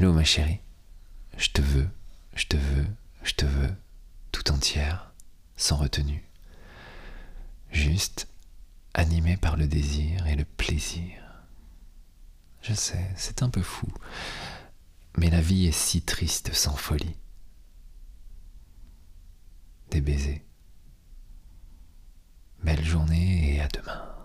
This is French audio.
Allô ma chérie, je te veux, je te veux, je te veux, tout entière, sans retenue. Juste animé par le désir et le plaisir. Je sais, c'est un peu fou, mais la vie est si triste sans folie. Des baisers. Belle journée et à demain.